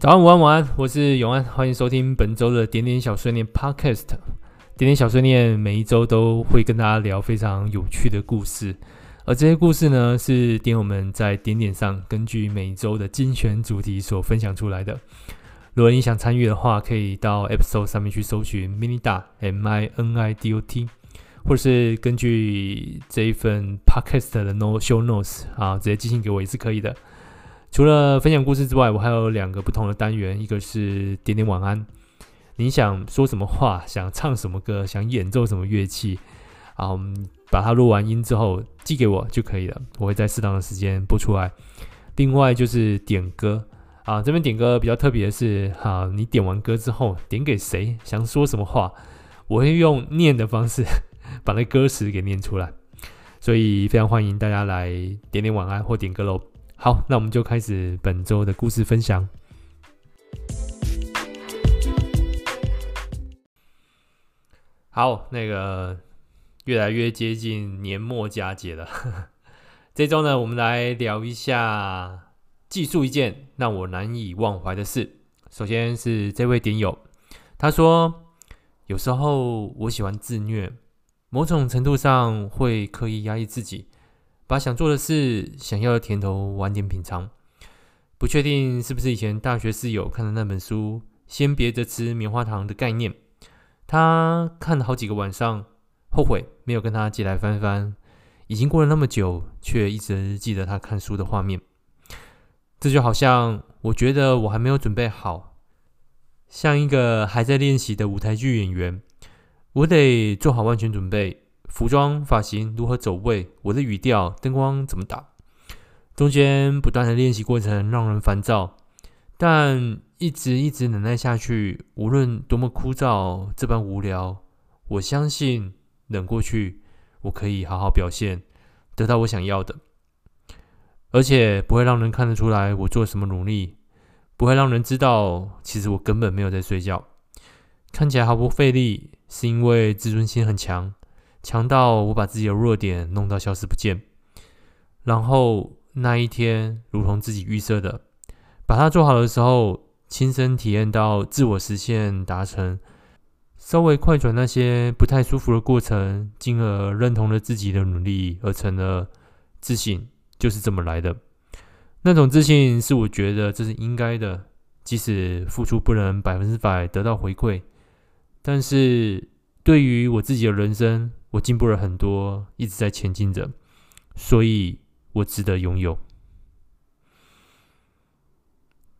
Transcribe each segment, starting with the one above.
早安，午安，晚安，我是永安，欢迎收听本周的点点小碎念 Podcast。点点小碎念每一周都会跟大家聊非常有趣的故事，而这些故事呢，是点友们在点点上根据每一周的精选主题所分享出来的。如果你想参与的话，可以到 App Store 上面去搜寻 Minidot M I N I D O T，或者是根据这一份 Podcast 的 No Show Notes 啊，直接寄信给我也是可以的。除了分享故事之外，我还有两个不同的单元，一个是点点晚安。你想说什么话，想唱什么歌，想演奏什么乐器，啊，我们把它录完音之后寄给我就可以了，我会在适当的时间播出来。另外就是点歌啊，这边点歌比较特别的是，哈、啊，你点完歌之后点给谁，想说什么话，我会用念的方式 把那歌词给念出来，所以非常欢迎大家来点点晚安或点歌喽。好，那我们就开始本周的故事分享。好，那个越来越接近年末佳节了。这周呢，我们来聊一下，记述一件让我难以忘怀的事。首先是这位点友，他说，有时候我喜欢自虐，某种程度上会刻意压抑自己。把想做的事、想要的甜头晚点品尝，不确定是不是以前大学室友看的那本书《先别着吃棉花糖》的概念。他看了好几个晚上，后悔没有跟他借来翻翻。已经过了那么久，却一直记得他看书的画面。这就好像我觉得我还没有准备好，像一个还在练习的舞台剧演员，我得做好万全准备。服装、发型如何走位，我的语调、灯光怎么打，中间不断的练习过程让人烦躁，但一直一直忍耐下去，无论多么枯燥、这般无聊，我相信忍过去，我可以好好表现，得到我想要的，而且不会让人看得出来我做什么努力，不会让人知道其实我根本没有在睡觉，看起来毫不费力，是因为自尊心很强。强到我把自己的弱点弄到消失不见，然后那一天，如同自己预设的，把它做好的时候，亲身体验到自我实现达成，稍微快转那些不太舒服的过程，进而认同了自己的努力，而成了自信，就是这么来的。那种自信是我觉得这是应该的，即使付出不能百分之百得到回馈，但是对于我自己的人生。我进步了很多，一直在前进着，所以我值得拥有。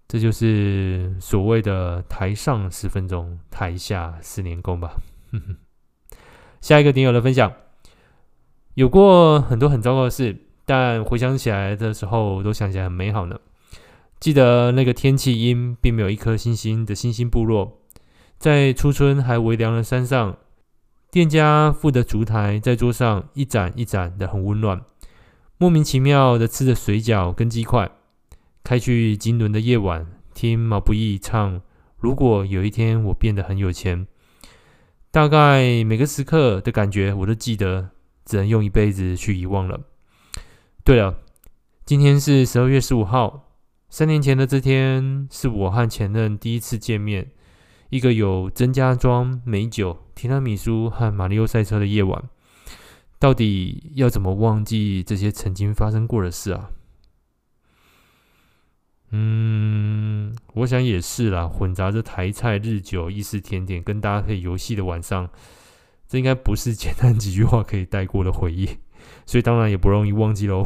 这就是所谓的“台上十分钟，台下十年功”吧。下一个点友的分享，有过很多很糟糕的事，但回想起来的时候，都想起来很美好呢。记得那个天气阴，并没有一颗星星的星星部落，在初春还微凉的山上。店家附的烛台在桌上一盏一盏的，很温暖。莫名其妙的吃着水饺跟鸡块，开去金轮的夜晚，听毛不易唱《如果有一天我变得很有钱》。大概每个时刻的感觉我都记得，只能用一辈子去遗忘了。对了，今天是十二月十五号，三年前的这天是我和前任第一次见面。一个有曾家庄、美酒、提拉米苏和马里奥赛车的夜晚，到底要怎么忘记这些曾经发生过的事啊？嗯，我想也是啦，混杂着台菜、日酒、意式甜点跟搭配游戏的晚上，这应该不是简单几句话可以带过的回忆，所以当然也不容易忘记喽。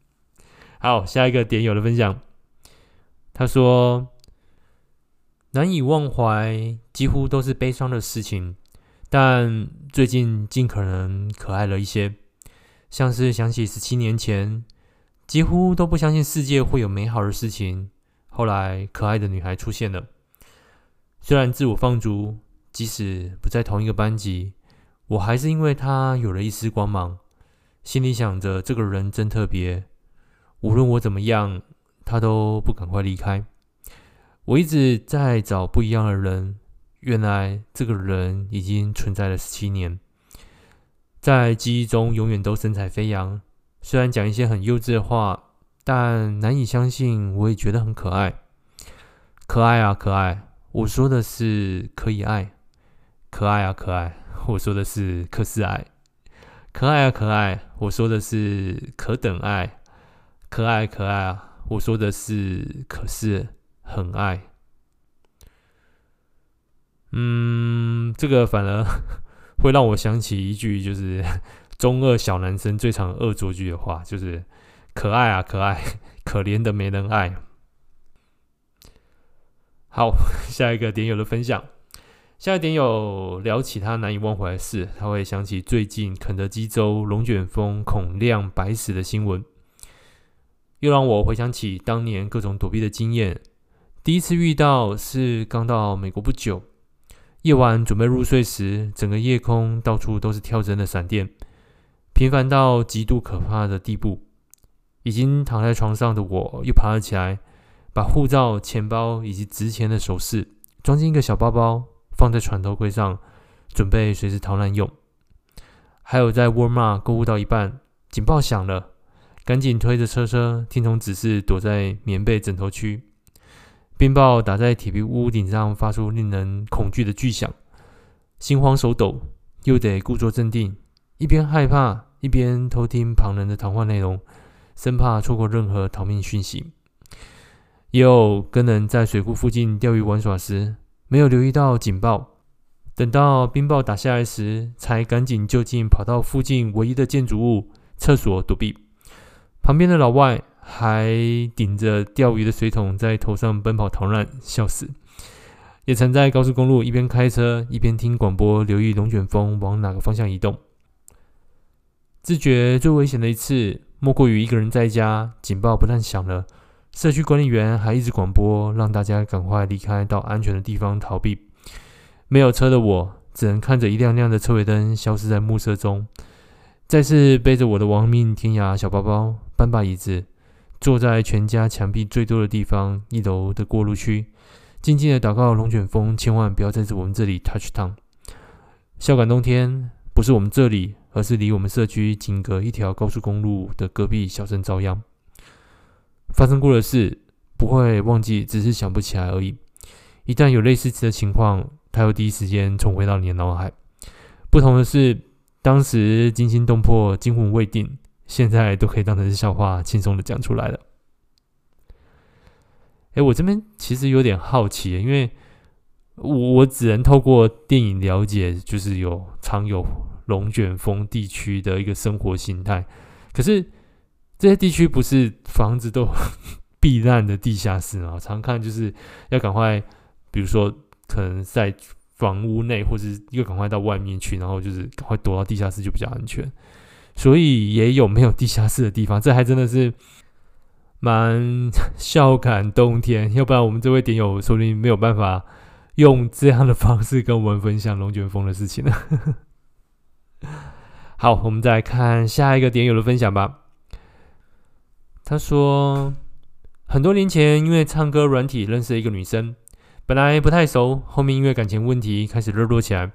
好，下一个点友的分享，他说。难以忘怀，几乎都是悲伤的事情，但最近尽可能可爱了一些，像是想起十七年前，几乎都不相信世界会有美好的事情，后来可爱的女孩出现了。虽然自我放逐，即使不在同一个班级，我还是因为她有了一丝光芒，心里想着这个人真特别，无论我怎么样，她都不赶快离开。我一直在找不一样的人，原来这个人已经存在了十七年，在记忆中永远都神采飞扬。虽然讲一些很幼稚的话，但难以相信，我也觉得很可爱。可爱啊可爱，我说的是可以爱。可爱啊可爱，我说的是可是爱。可爱啊可爱，我说的是可等爱。可爱可爱啊，我说的是可是很爱。嗯，这个反而 会让我想起一句，就是 中二小男生最常恶作剧的话，就是可爱啊可爱，可怜的没人爱。好，下一个点友的分享，下一个点友聊起他难以忘怀的事，他会想起最近肯德基州龙卷风孔亮白死的新闻，又让我回想起当年各种躲避的经验。第一次遇到是刚到美国不久。夜晚准备入睡时，整个夜空到处都是跳针的闪电，频繁到极度可怕的地步。已经躺在床上的我，又爬了起来，把护照、钱包以及值钱的首饰装进一个小包包，放在床头柜上，准备随时逃难用。还有在沃尔玛购物到一半，警报响了，赶紧推着车车，听从指示，躲在棉被枕头区。冰雹打在铁皮屋顶上，发出令人恐惧的巨响，心慌手抖，又得故作镇定，一边害怕，一边偷听旁人的谈话内容，生怕错过任何逃命讯息。也有跟人在水库附近钓鱼玩耍时，没有留意到警报，等到冰雹打下来时，才赶紧就近跑到附近唯一的建筑物厕所躲避。旁边的老外。还顶着钓鱼的水桶在头上奔跑逃难，笑死！也曾在高速公路一边开车一边听广播，留意龙卷风往哪个方向移动。自觉最危险的一次，莫过于一个人在家，警报不但响了，社区管理员还一直广播，让大家赶快离开，到安全的地方逃避。没有车的我，只能看着一辆辆的车尾灯消失在暮色中，再次背着我的亡命天涯小包包，搬把椅子。坐在全家墙壁最多的地方，一楼的过路区，静静的祷告龙卷风千万不要在我们这里 touch down。孝感冬天不是我们这里，而是离我们社区仅隔一条高速公路的隔壁小镇遭殃。发生过的事不会忘记，只是想不起来而已。一旦有类似的情况，它会第一时间重回到你的脑海。不同的是，当时惊心动魄，惊魂未定。现在都可以当成是笑话，轻松的讲出来了。哎，我这边其实有点好奇，因为我我只能透过电影了解，就是有常有龙卷风地区的一个生活形态。可是这些地区不是房子都 避难的地下室吗？常看就是要赶快，比如说可能在房屋内，或是又赶快到外面去，然后就是赶快躲到地下室就比较安全。所以也有没有地下室的地方，这还真的是蛮 笑感冬天。要不然我们这位点友说不定没有办法用这样的方式跟我们分享龙卷风的事情呢。好，我们再来看下一个点友的分享吧。他说，很多年前因为唱歌软体认识了一个女生，本来不太熟，后面因为感情问题开始热络起来。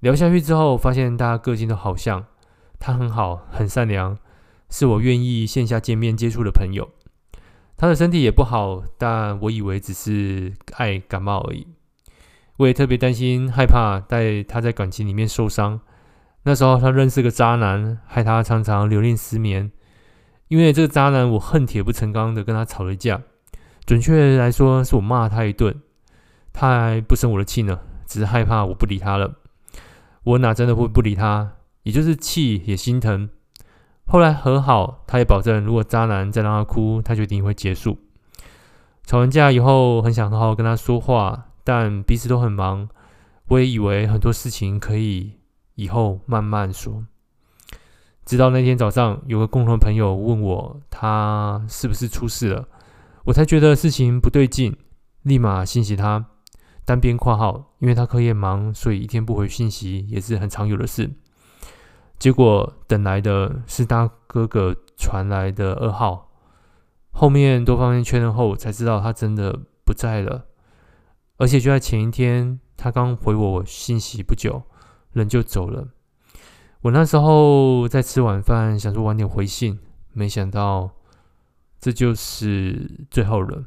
聊下去之后，发现大家个性都好像。他很好，很善良，是我愿意线下见面接触的朋友。他的身体也不好，但我以为只是爱感冒而已。我也特别担心，害怕带他在感情里面受伤。那时候他认识个渣男，害他常常留恋失眠。因为这个渣男，我恨铁不成钢的跟他吵了架。准确来说，是我骂他一顿，他还不生我的气呢，只是害怕我不理他了。我哪真的会不理他？也就是气也心疼，后来和好，他也保证，如果渣男再让他哭，他就一定会结束。吵完架以后，很想好好跟他说话，但彼此都很忙。我也以为很多事情可以以后慢慢说。直到那天早上，有个共同朋友问我，他是不是出事了，我才觉得事情不对劲，立马信息他。单边括号，因为他课业忙，所以一天不回信息也是很常有的事。结果等来的是他哥哥传来的噩耗，后面多方面确认后才知道他真的不在了，而且就在前一天，他刚回我信息不久，人就走了。我那时候在吃晚饭，想说晚点回信，没想到这就是最后了。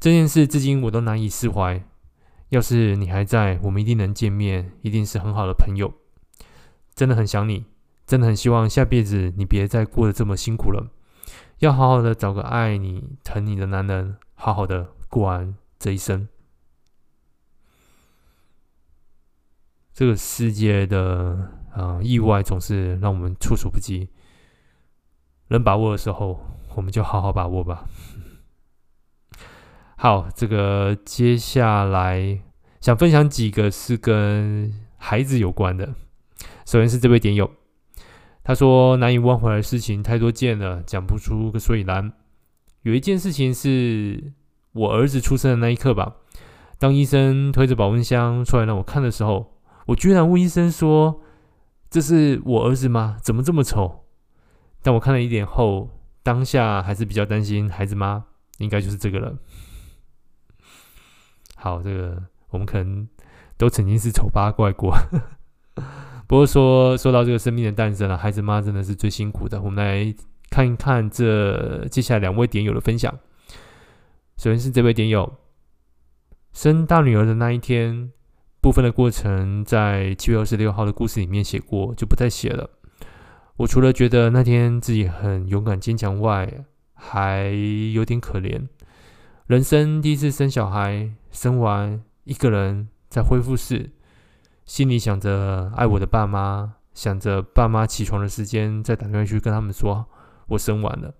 这件事至今我都难以释怀。要是你还在，我们一定能见面，一定是很好的朋友。真的很想你，真的很希望下辈子你别再过得这么辛苦了。要好好的找个爱你、疼你的男人，好好的过完这一生。这个世界的啊、意外总是让我们措手不及，能把握的时候，我们就好好把握吧。好，这个接下来想分享几个是跟孩子有关的。首先是这位点友，他说难以忘怀的事情太多件了，讲不出个所以然。有一件事情是我儿子出生的那一刻吧，当医生推着保温箱出来让我看的时候，我居然问医生说：“这是我儿子吗？怎么这么丑？”但我看了一点后，当下还是比较担心孩子吗？应该就是这个了。好，这个我们可能都曾经是丑八怪过。不过说说到这个生命的诞生了，孩子妈真的是最辛苦的。我们来看一看这接下来两位点友的分享。首先是这位点友，生大女儿的那一天，部分的过程在七月二十六号的故事里面写过，就不再写了。我除了觉得那天自己很勇敢坚强外，还有点可怜。人生第一次生小孩，生完一个人在恢复室，心里想着爱我的爸妈，想着爸妈起床的时间，再打电话去跟他们说我生完了，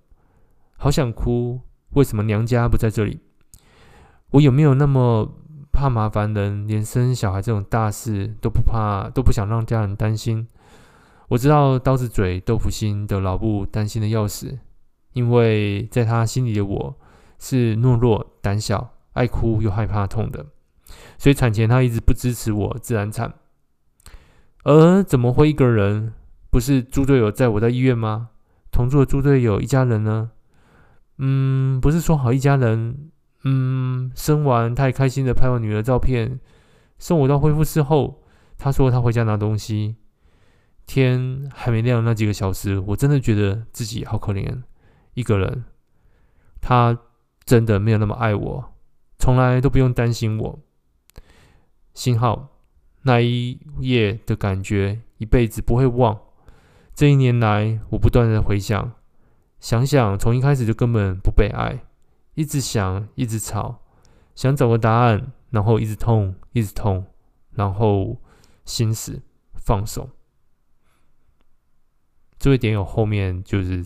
好想哭。为什么娘家不在这里？我有没有那么怕麻烦人，连生小孩这种大事都不怕，都不想让家人担心？我知道刀子嘴豆腐心的老布担心的要死，因为在他心里的我。是懦弱、胆小、爱哭又害怕痛的，所以产前他一直不支持我自然产。而怎么会一个人？不是猪队友载我在医院吗？同住的猪队友一家人呢？嗯，不是说好一家人？嗯，生完他也开心的拍我女儿照片，送我到恢复室后，他说他回家拿东西。天还没亮那几个小时，我真的觉得自己好可怜，一个人。他。真的没有那么爱我，从来都不用担心我。幸好那一夜的感觉，一辈子不会忘。这一年来，我不断的回想，想想从一开始就根本不被爱，一直想，一直吵，想找个答案，然后一直痛，一直痛，然后心死，放手。这位点友后面就是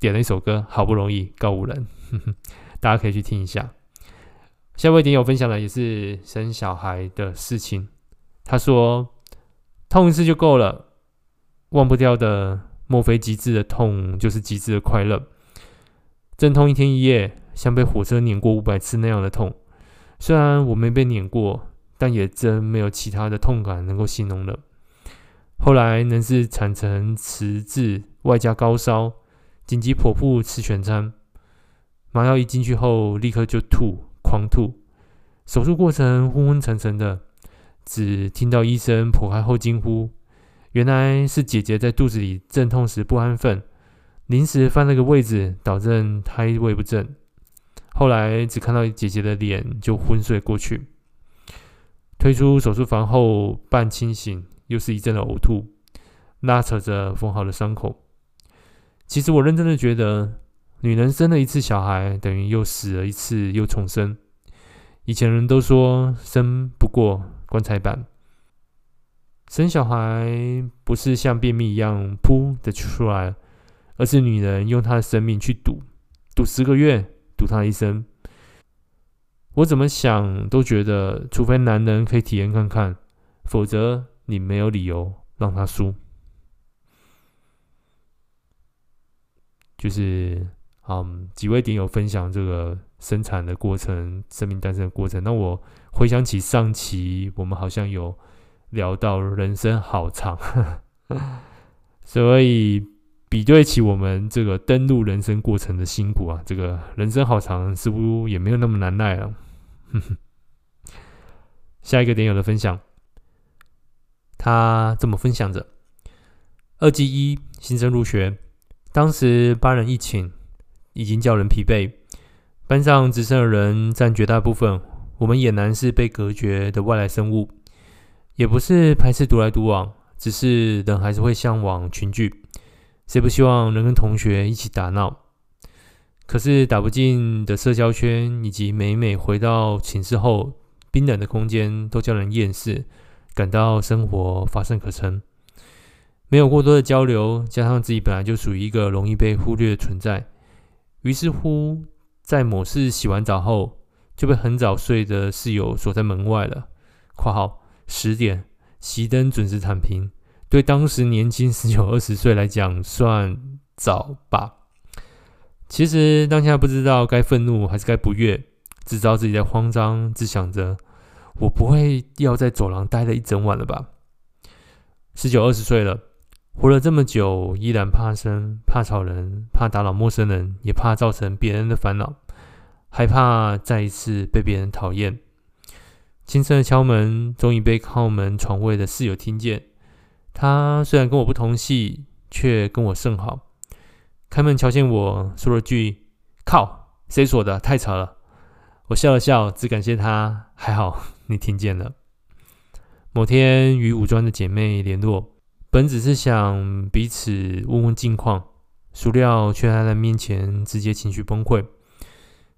点了一首歌，好不容易告五人。呵 呵大家可以去听一下。下位点友分享的也是生小孩的事情。他说：“痛一次就够了，忘不掉的，莫非极致的痛就是极致的快乐？阵痛一天一夜，像被火车碾过五百次那样的痛。虽然我没被碾过，但也真没有其他的痛感能够形容了。后来能是产程迟滞，外加高烧，紧急剖腹吃全餐。”麻药一进去后，立刻就吐，狂吐。手术过程昏昏沉沉的，只听到医生剖开后惊呼：“原来是姐姐在肚子里阵痛时不安分，临时翻了个位置，导致胎位不正。”后来只看到姐姐的脸，就昏睡过去。推出手术房后，半清醒，又是一阵的呕吐，拉扯着缝好的伤口。其实我认真的觉得。女人生了一次小孩，等于又死了一次，又重生。以前人都说生不过棺材板，生小孩不是像便秘一样噗的出来，而是女人用她的生命去赌，赌十个月，赌她一生。我怎么想都觉得，除非男人可以体验看看，否则你没有理由让他输。就是。嗯，几位点友分享这个生产的过程、生命诞生的过程。那我回想起上期，我们好像有聊到人生好长，所以比对起我们这个登录人生过程的辛苦啊，这个人生好长，似乎也没有那么难耐了。下一个点友的分享，他这么分享着：二季一新生入学，当时八人一寝。已经叫人疲惫，班上只剩的人占绝大部分，我们俨然是被隔绝的外来生物，也不是排斥独来独往，只是人还是会向往群聚，谁不希望能跟同学一起打闹？可是打不进的社交圈，以及每每回到寝室后冰冷的空间，都叫人厌世，感到生活乏善可陈。没有过多的交流，加上自己本来就属于一个容易被忽略的存在，于是乎，在某次洗完澡后，就被很早睡的室友锁在门外了。（括号十点，熄灯，准时躺平。）对当时年轻十九二十岁来讲，算早吧。其实当下不知道该愤怒还是该不悦，只知道自己在慌张，只想着我不会要在走廊待了一整晚了吧？十九二十岁了。活了这么久，依然怕生、怕吵人、怕打扰陌生人，也怕造成别人的烦恼，害怕再一次被别人讨厌。轻声的敲门，终于被靠门床位的室友听见。他虽然跟我不同系，却跟我甚好。开门瞧见我，说了句：“靠，谁锁的？太吵了。”我笑了笑，只感谢他。还好你听见了。某天与五专的姐妹联络。本只是想彼此问问近况，孰料却在他面前直接情绪崩溃。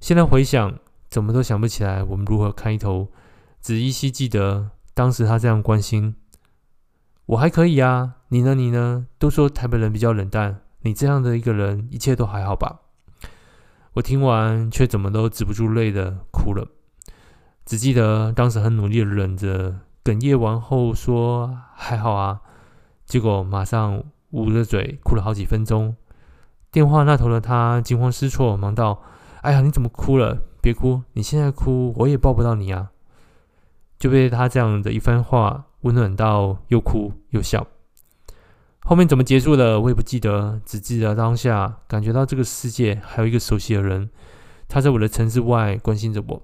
现在回想，怎么都想不起来我们如何开头，只依稀记得当时他这样关心我还可以啊，你呢？你呢？都说台北人比较冷淡，你这样的一个人，一切都还好吧？我听完却怎么都止不住泪的哭了，只记得当时很努力的忍着，哽咽完后说还好啊。结果马上捂着嘴哭了好几分钟。电话那头的他惊慌失措，忙道：“哎呀，你怎么哭了？别哭，你现在哭我也抱不到你啊！”就被他这样的一番话温暖到，又哭又笑。后面怎么结束的，我也不记得，只记得当下感觉到这个世界还有一个熟悉的人，他在我的城市外关心着我。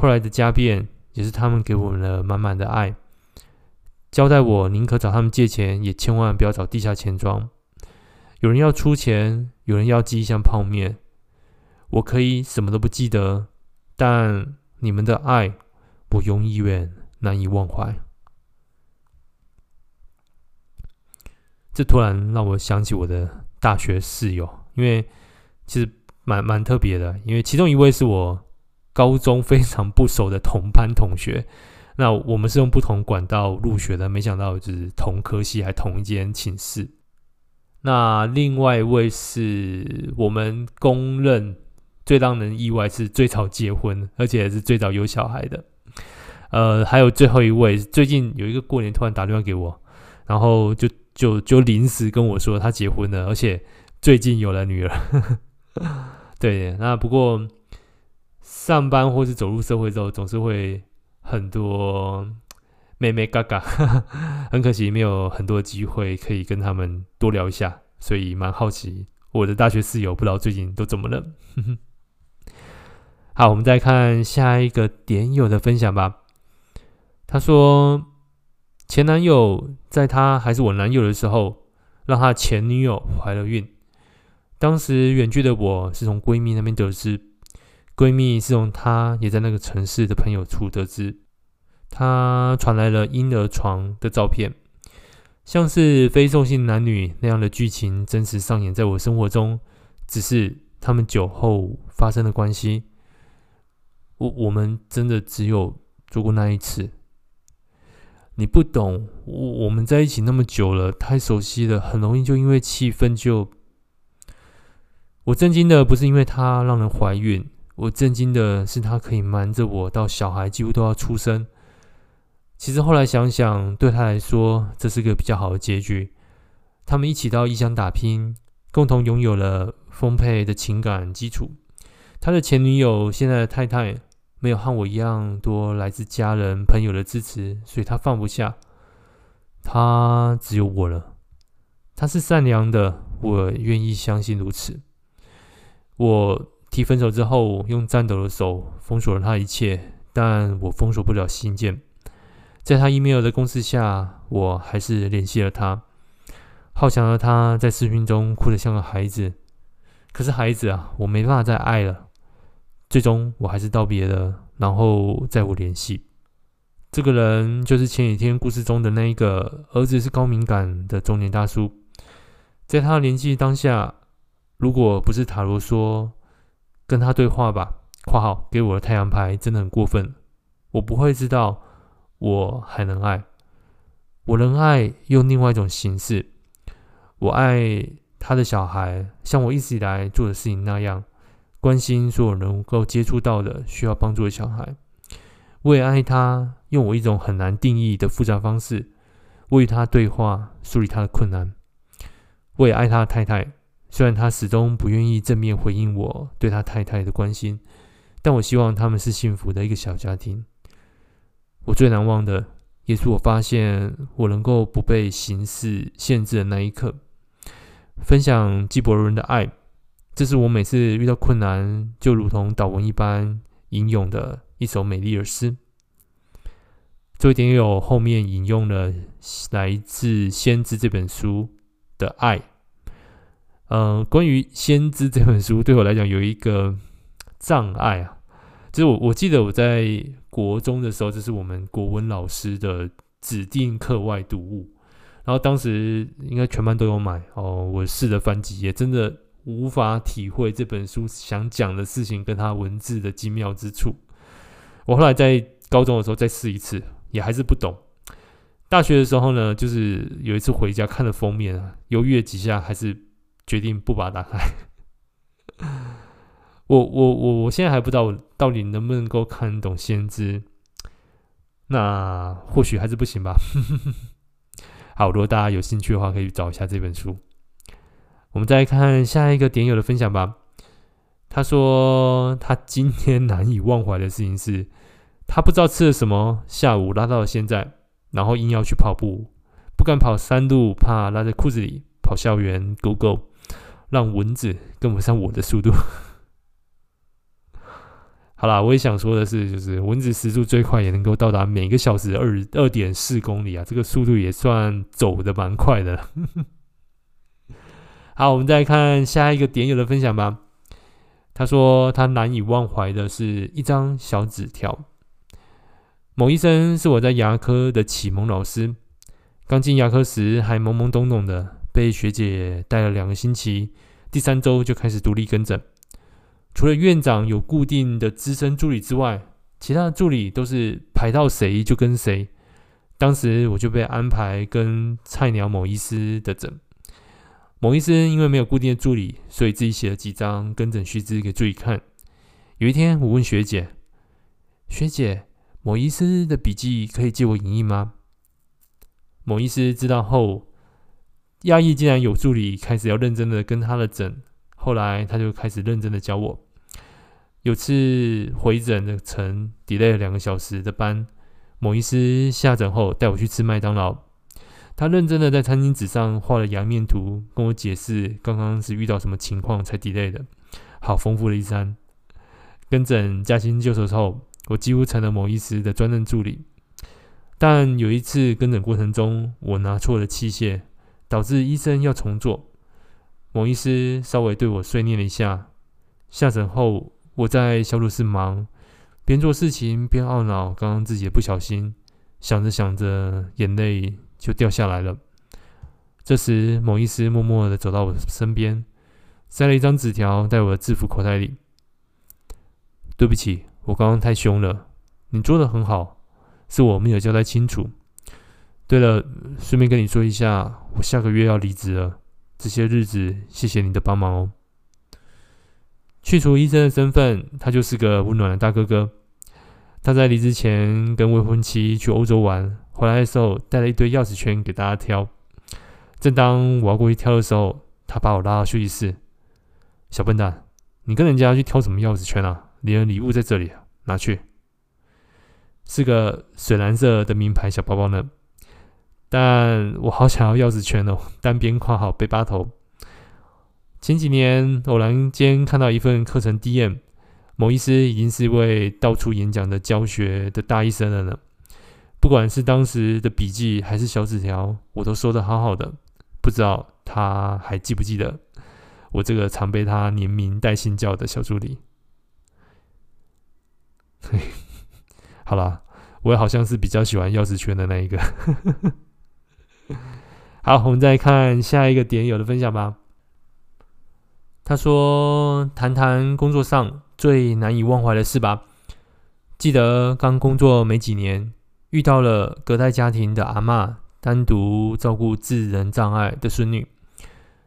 后来的家变也是他们给我们了满满的爱。交代我宁可找他们借钱，也千万不要找地下钱庄。有人要出钱，有人要寄一箱泡面。我可以什么都不记得，但你们的爱，我永远难以忘怀。这突然让我想起我的大学室友，因为其实蛮蛮特别的，因为其中一位是我高中非常不熟的同班同学。那我们是用不同管道入学的，没想到就是同科系还同一间寝室。那另外一位是我们公认最让人意外是最早结婚，而且是最早有小孩的。呃，还有最后一位，最近有一个过年突然打电话给我，然后就就就临时跟我说他结婚了，而且最近有了女儿。对，那不过上班或是走入社会之后，总是会。很多妹妹嘎嘎，很可惜没有很多机会可以跟他们多聊一下，所以蛮好奇我的大学室友不知道最近都怎么了。好，我们再看下一个点友的分享吧。他说，前男友在他还是我男友的时候，让他前女友怀了孕。当时远距的我是从闺蜜那边得知。闺蜜是从她也在那个城市的朋友处得知，她传来了婴儿床的照片，像是非送信男女那样的剧情真实上演在我生活中，只是他们酒后发生的关系。我我们真的只有做过那一次。你不懂，我我们在一起那么久了，太熟悉了，很容易就因为气氛就。我震惊的不是因为她让人怀孕。我震惊的是，他可以瞒着我到小孩几乎都要出生。其实后来想想，对他来说，这是个比较好的结局。他们一起到异乡打拼，共同拥有了丰沛的情感基础。他的前女友，现在的太太，没有和我一样多来自家人朋友的支持，所以他放不下。他只有我了。他是善良的，我愿意相信如此。我。提分手之后，用颤抖的手封锁了他一切，但我封锁不了信件。在他 email 的攻势下，我还是联系了他。好强的他在视频中哭得像个孩子，可是孩子啊，我没办法再爱了。最终我还是道别了，然后再无联系。这个人就是前几天故事中的那一个儿子是高敏感的中年大叔。在他的年纪当下，如果不是塔罗说跟他对话吧（括号给我的太阳牌真的很过分），我不会知道我还能爱。我能爱用另外一种形式，我爱他的小孩，像我一直以来做的事情那样，关心所有能够接触到的需要帮助的小孩。我也爱他，用我一种很难定义的复杂方式，我与他对话，梳理他的困难。我也爱他的太太，虽然他始终不愿意正面回应我对他太太的关心，但我希望他们是幸福的一个小家庭。我最难忘的。也是我发现我能够不被形式限制的那一刻。分享纪伯伦的爱，这是我每次遇到困难就如同祷文一般吟咏的一首美丽的诗。这位点友后面引用了来自《先知》这本书的爱。呃，关于《先知》这本书，对我来讲有一个障碍啊，就是我我记得我在。国中的时候，这是我们国文老师的指定课外读物，然后当时应该全班都有买哦。我试着翻几页，真的无法体会这本书想讲的事情跟它文字的精妙之处。我后来在高中的时候再试一次，也还是不懂。大学的时候呢，就是有一次回家看了封面，犹豫了几下，还是决定不把它打开。我我我我现在还不知道我到底能不能够看懂先知，那或许还是不行吧。好，如果大家有兴趣的话，可以找一下这本书。我们再看下一个点友的分享吧。他说他今天难以忘怀的事情是，他不知道吃了什么，下午拉到了现在，然后硬要去跑步，不敢跑山路，怕拉在裤子里跑校园，Go Go，让蚊子跟不上我的速度。好啦，我也想说的是，就是蚊子时速最快也能够到达每个小时二二点四公里啊，这个速度也算走的蛮快的。好，我们再看下一个点友的分享吧。他说他难以忘怀的是一张小纸条。某医生是我在牙科的启蒙老师，刚进牙科时还懵懵懂懂的，被学姐带了两个星期，第三周就开始独立跟诊。除了院长有固定的资深助理之外，其他的助理都是排到谁就跟谁。当时我就被安排跟菜鸟某医师的诊。某医师因为没有固定的助理，所以自己写了几张跟诊须知给助理看。有一天，我问学姐：“学姐，某医师的笔记可以借我影印吗？”某医师知道后，讶异竟然有助理开始要认真的跟他的诊。后来他就开始认真的教我。有次回诊的程 delay 了两个小时的班，某医师下诊后带我去吃麦当劳。他认真的在餐巾纸上画了阳面图，跟我解释刚刚是遇到什么情况才 delay 的。好丰富的一餐。跟诊加薪就熟后，我几乎成了某医师的专任助理。但有一次跟诊过程中，我拿错了器械，导致医生要重做。某医师稍微对我碎念了一下。下诊后。我在小组室忙，边做事情边懊恼刚刚自己的不小心，想着想着，眼泪就掉下来了。这时，某医师默默的走到我身边，塞了一张纸条在我的制服口袋里。对不起，我刚刚太凶了，你做的很好，是我没有交代清楚。对了，顺便跟你说一下，我下个月要离职了，这些日子谢谢你的帮忙哦。去除医生的身份，他就是个温暖的大哥哥。他在离职前跟未婚妻去欧洲玩，回来的时候带了一堆钥匙圈给大家挑。正当我要过去挑的时候，他把我拉到休息室。小笨蛋，你跟人家去挑什么钥匙圈啊？你的礼物在这里，拿去。是个水蓝色的名牌小包包呢。但我好想要钥匙圈哦，单边括号背八头。前几年偶然间看到一份课程 DM，某医师已经是一位到处演讲的教学的大医生了呢。不管是当时的笔记还是小纸条，我都收的好好的。不知道他还记不记得我这个常被他连名带姓叫的小助理。好啦，我也好像是比较喜欢钥匙圈的那一个。好，我们再看下一个点友的分享吧。他说：“谈谈工作上最难以忘怀的事吧。记得刚工作没几年，遇到了隔代家庭的阿嬷，单独照顾智能障碍的孙女。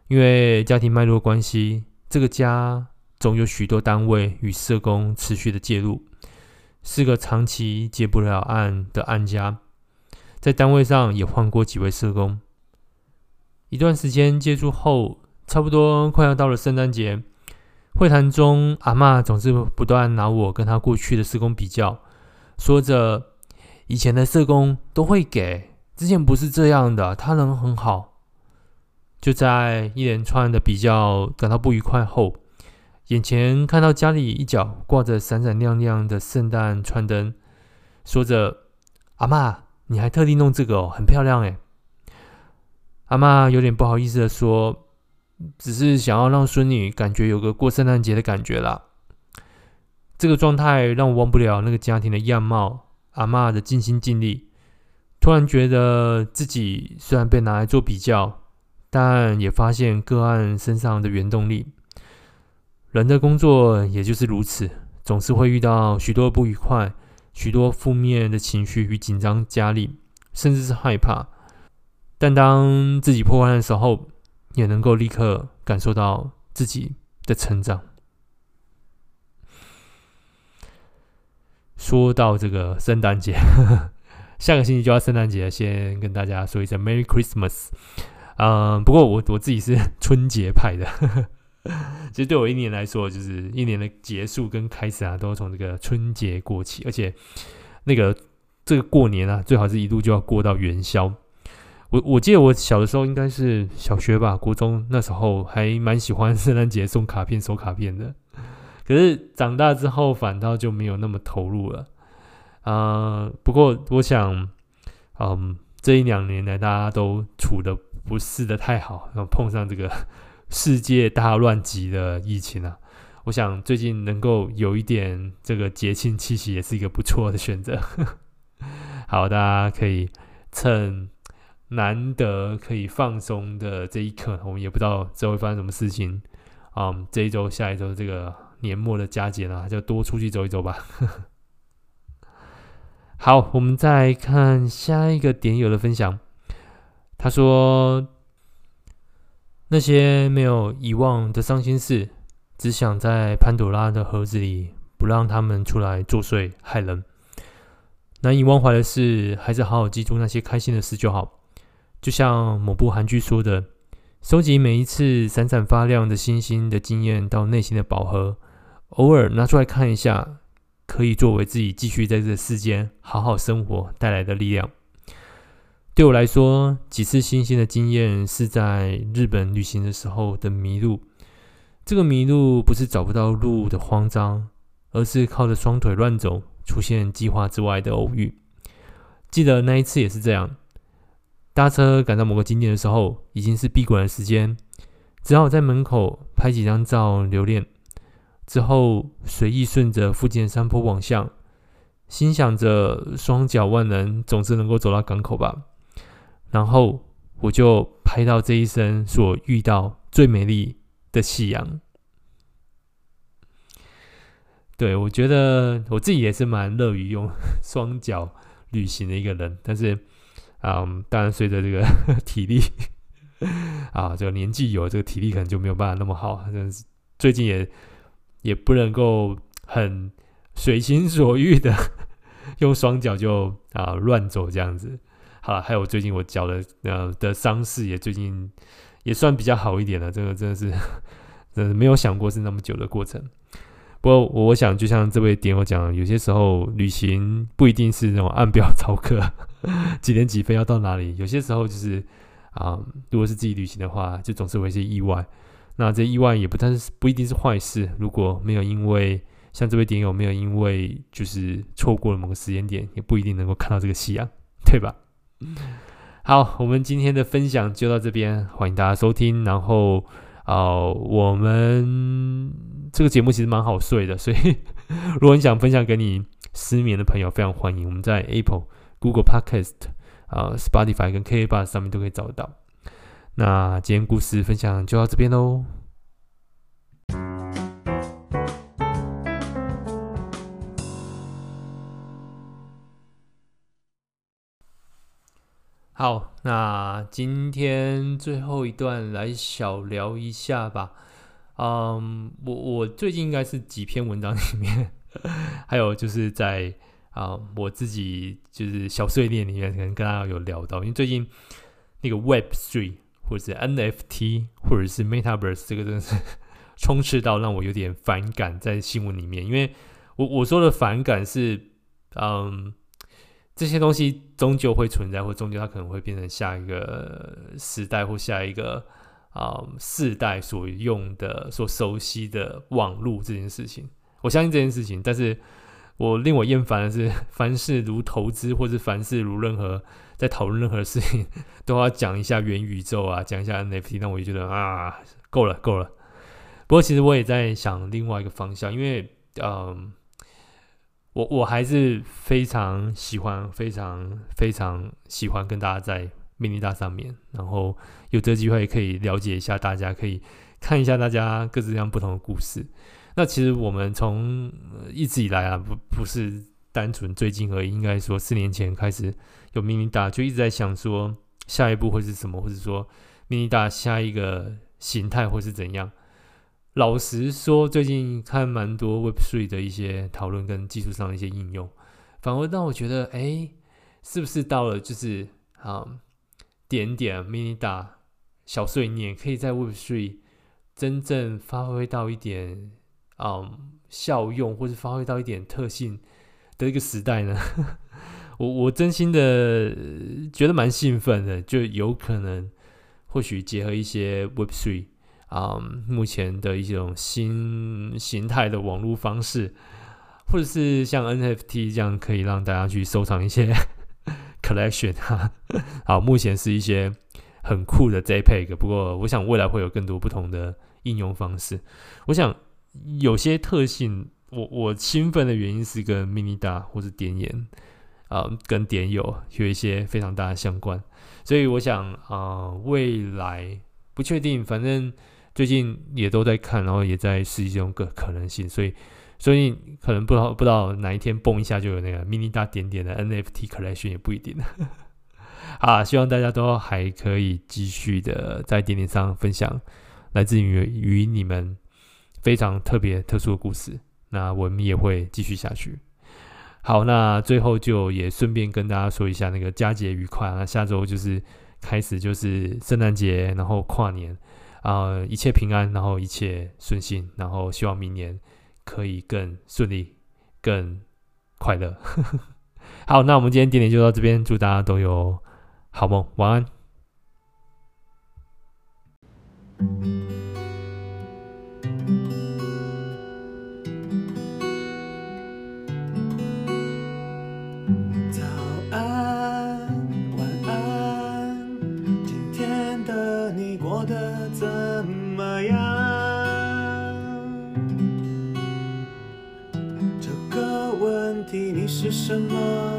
因为家庭脉络关系，这个家总有许多单位与社工持续的介入，是个长期接不了案的案家。在单位上也换过几位社工。一段时间接触后。”差不多快要到了圣诞节，会谈中，阿嬷总是不断拿我跟她过去的社工比较，说着以前的社工都会给，之前不是这样的，他人很好。就在一连串的比较感到不愉快后，眼前看到家里一角挂着闪闪亮亮的圣诞串灯，说着：“阿嬷，你还特地弄这个哦，很漂亮诶。”阿嬷有点不好意思的说。只是想要让孙女感觉有个过圣诞节的感觉啦。这个状态让我忘不了那个家庭的样貌，阿嬷的尽心尽力。突然觉得自己虽然被拿来做比较，但也发现个案身上的原动力。人的工作也就是如此，总是会遇到许多不愉快、许多负面的情绪与紧张压力，甚至是害怕。但当自己破案的时候，也能够立刻感受到自己的成长。说到这个圣诞节，下个星期就要圣诞节，先跟大家说一声 Merry Christmas。嗯，不过我我自己是春节派的，其实对我一年来说，就是一年的结束跟开始啊，都从这个春节过起，而且那个这个过年啊，最好是一路就要过到元宵。我我记得我小的时候应该是小学吧，国中那时候还蛮喜欢圣诞节送卡片、收卡片的。可是长大之后反倒就没有那么投入了。啊、不过我想，嗯，这一两年来大家都处得不是的太好，然后碰上这个世界大乱级的疫情啊，我想最近能够有一点这个节庆气息，也是一个不错的选择。好，大家可以趁。难得可以放松的这一刻，我们也不知道之后会发生什么事情。嗯，这一周、下一周这个年末的佳节呢，就多出去走一走吧。好，我们再看下一个点友的分享。他说：“那些没有遗忘的伤心事，只想在潘朵拉的盒子里，不让他们出来作祟害人。难以忘怀的事，还是好好记住那些开心的事就好。”就像某部韩剧说的，收集每一次闪闪发亮的星星的经验到内心的宝盒，偶尔拿出来看一下，可以作为自己继续在这世间好好生活带来的力量。对我来说，几次新鲜的经验是在日本旅行的时候的迷路。这个迷路不是找不到路的慌张，而是靠着双腿乱走，出现计划之外的偶遇。记得那一次也是这样。搭车赶到某个景点的时候，已经是闭馆的时间，只好在门口拍几张照留念。之后随意顺着附近的山坡往下，心想着双脚万能，总是能够走到港口吧。然后我就拍到这一生所遇到最美丽的夕阳。对，我觉得我自己也是蛮乐于用 双脚旅行的一个人，但是。啊、当然，随着这个 体力 啊，这个年纪有这个体力，可能就没有办法那么好。但是最近也也不能够很随心所欲的用双脚就啊乱走这样子。好了，还有最近我脚的呃的伤势也最近也算比较好一点了。这个真的是真的没有想过是那么久的过程。不过我想，就像这位点友讲，有些时候旅行不一定是那种按表 操课，几点几分要到哪里。有些时候就是啊、如果是自己旅行的话，就总是有一些意外。那这意外也不但是不一定是坏事。如果没有因为像这位点友没有因为就是错过了某个时间点，也不一定能够看到这个夕阳，对吧？好，我们今天的分享就到这边，欢迎大家收听。然后啊、呃，我们。这个节目其实蛮好睡的，所以如果你想分享给你失眠的朋友非常欢迎。我们在 Apple、Google Podcast 啊、Spotify 跟 Kab 上面都可以找得到。那今天故事分享就到这边喽。好，那今天最后一段来小聊一下吧。嗯，我我最近应该是几篇文章里面，还有就是在啊、我自己就是小碎念里面，可能跟大家有聊到，因为最近那个 Web Three 或者是 NFT 或者是 Metaverse 这个真的是充斥到让我有点反感在新闻里面，因为我我说的反感是嗯。这些东西终究会存在，或终究它可能会变成下一个时代或下一个啊、世代所用的、所熟悉的网络这件事情。我相信这件事情，但是我令我厌烦的是，凡事如投资，或是凡事如任何在讨论任何事情，都要讲一下元宇宙啊，讲一下 NFT，那我就觉得啊，够了，够了。不过其实我也在想另外一个方向，因为嗯。我我还是非常喜欢，非常非常喜欢跟大家在密尼大上面，然后有这个机会可以了解一下，大家可以看一下大家各式各样不同的故事。那其实我们从一直以来啊，不不是单纯最近而已，应该说四年前开始有密尼大，就一直在想说下一步会是什么，或者说密尼大下一个形态会是怎样。老实说，最近看蛮多 Web3 的一些讨论跟技术上的一些应用，反而让我觉得，哎，是不是到了就是啊、嗯，点点 mini 大小碎念，可以在 Web3 真正发挥到一点啊、效用，或是发挥到一点特性的一个时代呢？我我真心的觉得蛮兴奋的，就有可能或许结合一些 Web Three。啊、目前的一种新形态的网络方式，或者是像 NFT 这样，可以让大家去收藏一些 collection 哈。好，目前是一些很酷的 JPEG，不过我想未来会有更多不同的应用方式。我想有些特性，我我兴奋的原因是跟 Minida 或者点眼啊、跟点友有一些非常大的相关，所以我想啊、未来不确定，反正。最近也都在看，然后也在试这种个可能性，所以，所以可能不知道不知道哪一天蹦一下就有那个 mini 大点点的 NFT collection 也不一定。啊，希望大家都还可以继续的在点点上分享来自于与你们非常特别特殊的故事，那我们也会继续下去。好，那最后就也顺便跟大家说一下那个佳节愉快，那下周就是开始就是圣诞节，然后跨年。啊、一切平安，然后一切顺心，然后希望明年可以更顺利、更快乐。好，那我们今天点点就到这边，祝大家都有好梦，晚安。是什么？